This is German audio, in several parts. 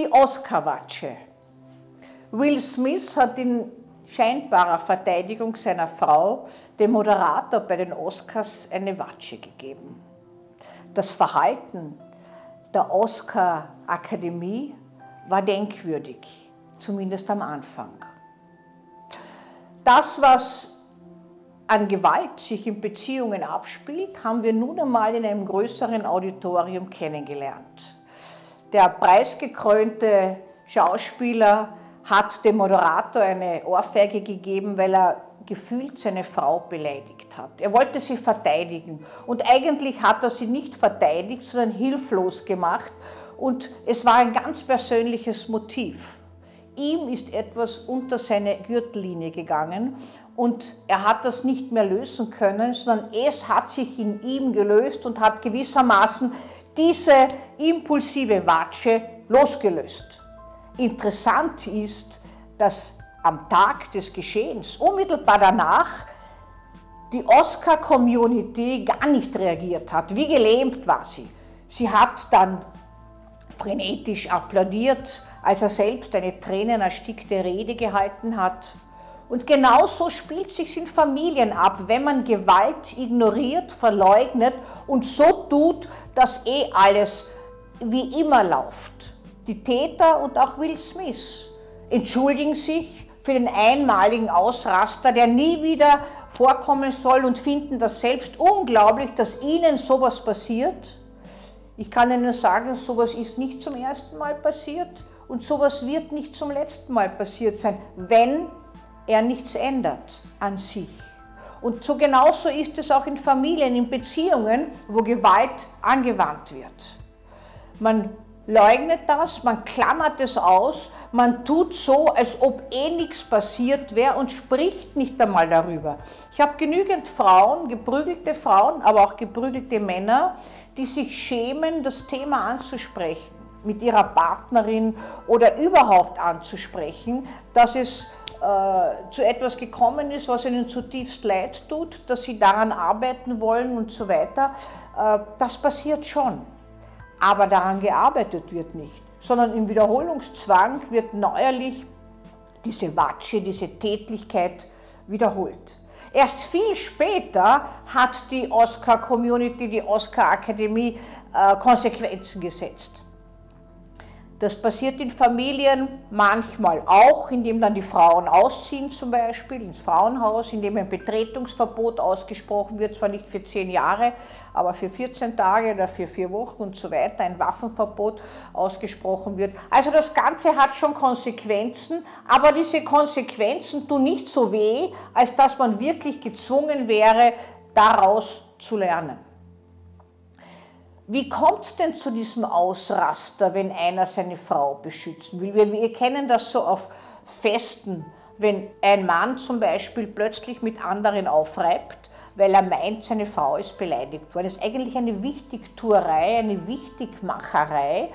Die Oscar-Watsche. Will Smith hat in scheinbarer Verteidigung seiner Frau dem Moderator bei den Oscars eine Watsche gegeben. Das Verhalten der Oscar-Akademie war denkwürdig, zumindest am Anfang. Das, was an Gewalt sich in Beziehungen abspielt, haben wir nun einmal in einem größeren Auditorium kennengelernt. Der preisgekrönte Schauspieler hat dem Moderator eine Ohrfeige gegeben, weil er gefühlt seine Frau beleidigt hat. Er wollte sie verteidigen und eigentlich hat er sie nicht verteidigt, sondern hilflos gemacht und es war ein ganz persönliches Motiv. Ihm ist etwas unter seine Gürtellinie gegangen und er hat das nicht mehr lösen können, sondern es hat sich in ihm gelöst und hat gewissermaßen diese impulsive Watsche losgelöst. Interessant ist, dass am Tag des Geschehens, unmittelbar danach, die Oscar-Community gar nicht reagiert hat. Wie gelähmt war sie. Sie hat dann frenetisch applaudiert, als er selbst eine tränenerstickte Rede gehalten hat. Und genauso spielt sich in Familien ab, wenn man Gewalt ignoriert, verleugnet und so tut, dass eh alles wie immer läuft. Die Täter und auch Will Smith entschuldigen sich für den einmaligen Ausraster, der nie wieder vorkommen soll und finden das selbst unglaublich, dass ihnen sowas passiert. Ich kann Ihnen sagen, sowas ist nicht zum ersten Mal passiert und sowas wird nicht zum letzten Mal passiert sein, wenn er nichts ändert an sich. Und so genauso ist es auch in Familien, in Beziehungen, wo Gewalt angewandt wird. Man leugnet das, man klammert es aus, man tut so, als ob eh nichts passiert wäre und spricht nicht einmal darüber. Ich habe genügend Frauen, geprügelte Frauen, aber auch geprügelte Männer, die sich schämen, das Thema anzusprechen, mit ihrer Partnerin oder überhaupt anzusprechen, dass es äh, zu etwas gekommen ist, was ihnen zutiefst leid tut, dass sie daran arbeiten wollen und so weiter. Äh, das passiert schon aber daran gearbeitet wird nicht, sondern im Wiederholungszwang wird neuerlich diese Watsche, diese Tätlichkeit wiederholt. Erst viel später hat die Oscar-Community, die Oscar-Akademie äh, Konsequenzen gesetzt. Das passiert in Familien manchmal auch, indem dann die Frauen ausziehen, zum Beispiel ins Frauenhaus, indem ein Betretungsverbot ausgesprochen wird, zwar nicht für zehn Jahre, aber für 14 Tage oder für vier Wochen und so weiter, ein Waffenverbot ausgesprochen wird. Also das Ganze hat schon Konsequenzen, aber diese Konsequenzen tun nicht so weh, als dass man wirklich gezwungen wäre, daraus zu lernen. Wie kommt es denn zu diesem Ausraster, wenn einer seine Frau beschützen will? Wir, wir kennen das so auf Festen, wenn ein Mann zum Beispiel plötzlich mit anderen aufreibt, weil er meint, seine Frau ist beleidigt worden. Das ist eigentlich eine Wichtigtuerei, eine Wichtigmacherei.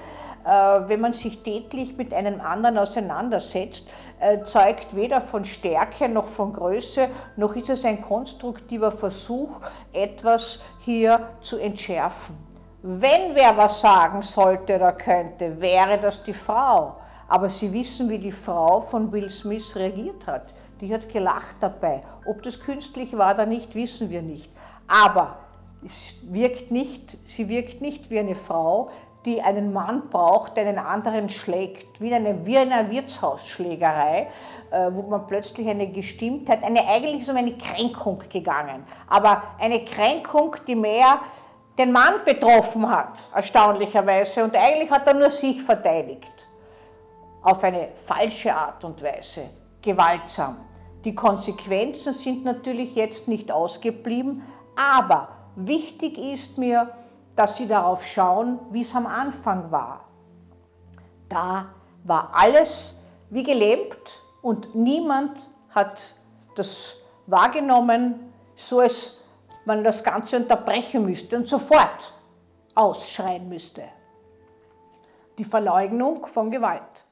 Äh, wenn man sich tätlich mit einem anderen auseinandersetzt, äh, zeugt weder von Stärke noch von Größe, noch ist es ein konstruktiver Versuch, etwas hier zu entschärfen. Wenn wer was sagen sollte oder könnte, wäre das die Frau. Aber Sie wissen, wie die Frau von Will Smith reagiert hat. Die hat gelacht dabei. Ob das künstlich war oder nicht, wissen wir nicht. Aber es wirkt nicht, sie wirkt nicht wie eine Frau, die einen Mann braucht, der einen anderen schlägt, wie eine, wie eine Wirtshausschlägerei, äh, wo man plötzlich eine Gestimmtheit, eine eigentlich ist um eine Kränkung gegangen, aber eine Kränkung, die mehr den Mann betroffen hat, erstaunlicherweise, und eigentlich hat er nur sich verteidigt. Auf eine falsche Art und Weise, gewaltsam. Die Konsequenzen sind natürlich jetzt nicht ausgeblieben, aber wichtig ist mir, dass Sie darauf schauen, wie es am Anfang war. Da war alles wie gelähmt und niemand hat das wahrgenommen, so es man das Ganze unterbrechen müsste und sofort ausschreien müsste. Die Verleugnung von Gewalt.